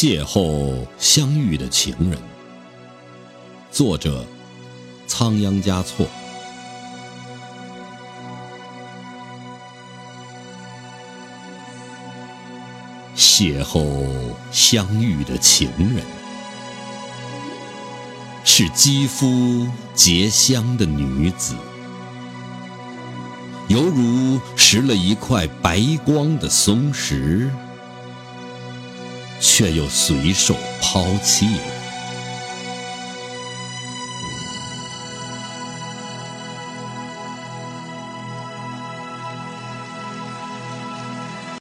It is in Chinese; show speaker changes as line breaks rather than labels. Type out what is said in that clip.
邂逅相遇的情人，作者：仓央嘉措。邂逅相遇的情人，是肌肤结香的女子，犹如拾了一块白光的松石。却又随手抛弃了。